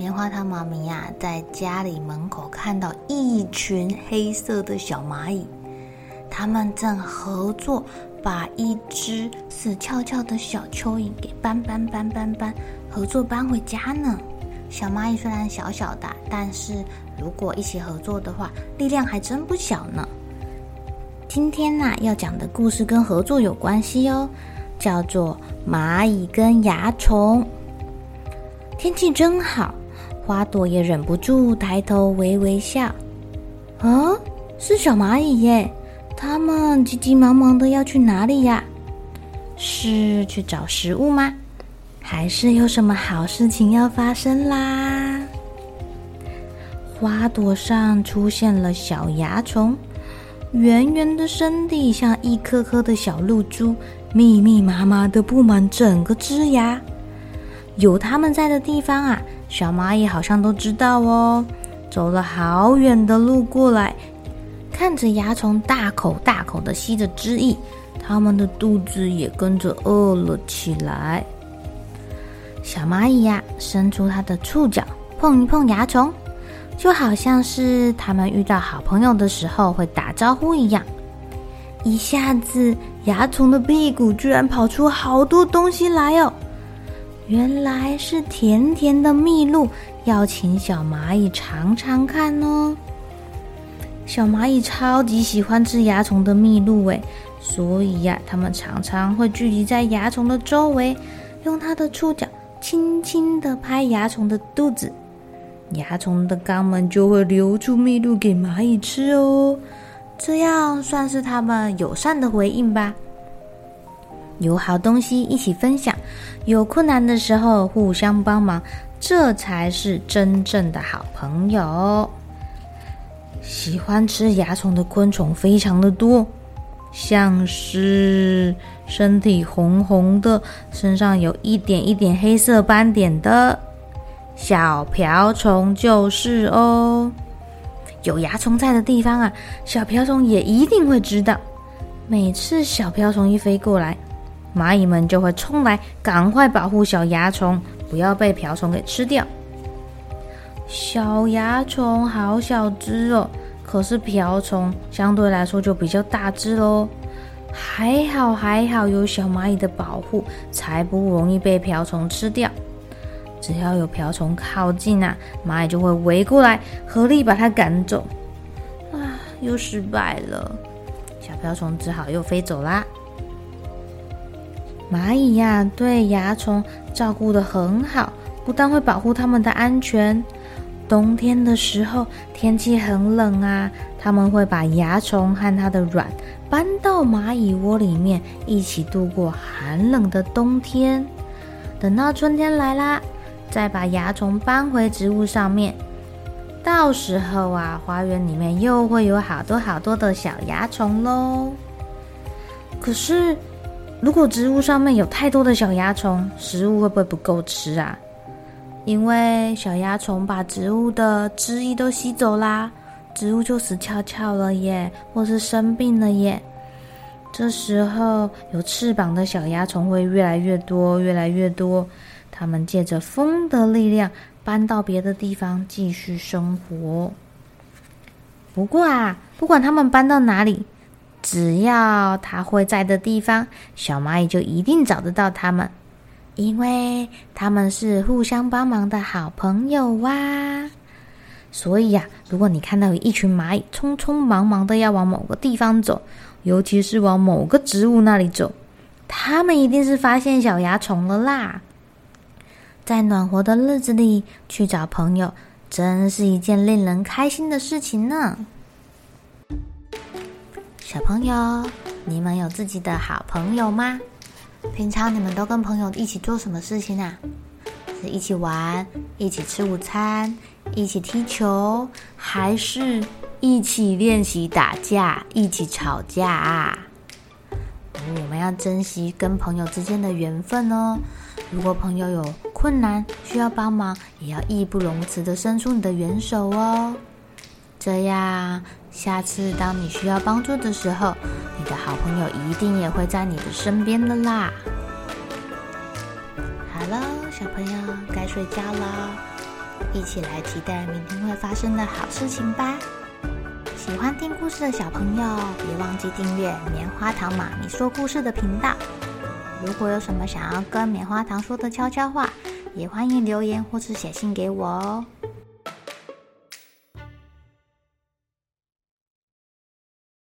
棉花糖妈咪呀，在家里门口看到一群黑色的小蚂蚁，它们正合作把一只死翘翘的小蚯蚓给搬搬搬搬搬，合作搬回家呢。小蚂蚁虽然小小的，但是如果一起合作的话，力量还真不小呢。今天呢，要讲的故事跟合作有关系哦，叫做《蚂蚁跟蚜虫》。天气真好。花朵也忍不住抬头微微笑。啊，是小蚂蚁耶！它们急急忙忙的要去哪里呀？是去找食物吗？还是有什么好事情要发生啦？花朵上出现了小蚜虫，圆圆的身体像一颗颗的小露珠，密密麻麻的布满整个枝桠。有它们在的地方啊。小蚂蚁好像都知道哦，走了好远的路过来，看着蚜虫大口大口的吸着汁液，它们的肚子也跟着饿了起来。小蚂蚁呀，伸出它的触角碰一碰蚜虫，就好像是它们遇到好朋友的时候会打招呼一样。一下子，蚜虫的屁股居然跑出好多东西来哦！原来是甜甜的蜜露，要请小蚂蚁尝尝看哦。小蚂蚁超级喜欢吃蚜虫的蜜露诶，所以呀，它们常常会聚集在蚜虫的周围，用它的触角轻轻地拍蚜虫的肚子，蚜虫的肛门就会流出蜜露给蚂蚁吃哦。这样算是它们友善的回应吧。有好东西一起分享，有困难的时候互相帮忙，这才是真正的好朋友。喜欢吃蚜虫的昆虫非常的多，像是身体红红的、身上有一点一点黑色斑点的小瓢虫就是哦。有蚜虫在的地方啊，小瓢虫也一定会知道。每次小瓢虫一飞过来，蚂蚁们就会冲来，赶快保护小蚜虫，不要被瓢虫给吃掉。小蚜虫好小只哦，可是瓢虫相对来说就比较大只喽。还好还好有小蚂蚁的保护，才不容易被瓢虫吃掉。只要有瓢虫靠近啊，蚂蚁就会围过来，合力把它赶走。啊，又失败了，小瓢虫只好又飞走啦。蚂蚁呀，对蚜虫照顾得很好，不但会保护它们的安全。冬天的时候，天气很冷啊，他们会把蚜虫和它的卵搬到蚂蚁窝里面，一起度过寒冷的冬天。等到春天来啦，再把蚜虫搬回植物上面。到时候啊，花园里面又会有好多好多的小蚜虫喽。可是，如果植物上面有太多的小蚜虫，食物会不会不够吃啊？因为小蚜虫把植物的汁液都吸走啦，植物就死翘翘了耶，或是生病了耶。这时候有翅膀的小蚜虫会越来越多，越来越多，它们借着风的力量搬到别的地方继续生活。不过啊，不管它们搬到哪里。只要它会在的地方，小蚂蚁就一定找得到它们，因为它们是互相帮忙的好朋友哇。所以呀，如果你看到有一群蚂蚁匆匆忙忙的要往某个地方走，尤其是往某个植物那里走，它们一定是发现小蚜虫了啦。在暖和的日子里去找朋友，真是一件令人开心的事情呢。小朋友，你们有自己的好朋友吗？平常你们都跟朋友一起做什么事情啊？是一起玩，一起吃午餐，一起踢球，还是一起练习打架，一起吵架啊？我们要珍惜跟朋友之间的缘分哦。如果朋友有困难需要帮忙，也要义不容辞地伸出你的援手哦。这样，下次当你需要帮助的时候，你的好朋友一定也会在你的身边的啦。好了，小朋友该睡觉了，一起来期待明天会发生的好事情吧。喜欢听故事的小朋友，别忘记订阅棉花糖妈咪说故事的频道。如果有什么想要跟棉花糖说的悄悄话，也欢迎留言或是写信给我哦。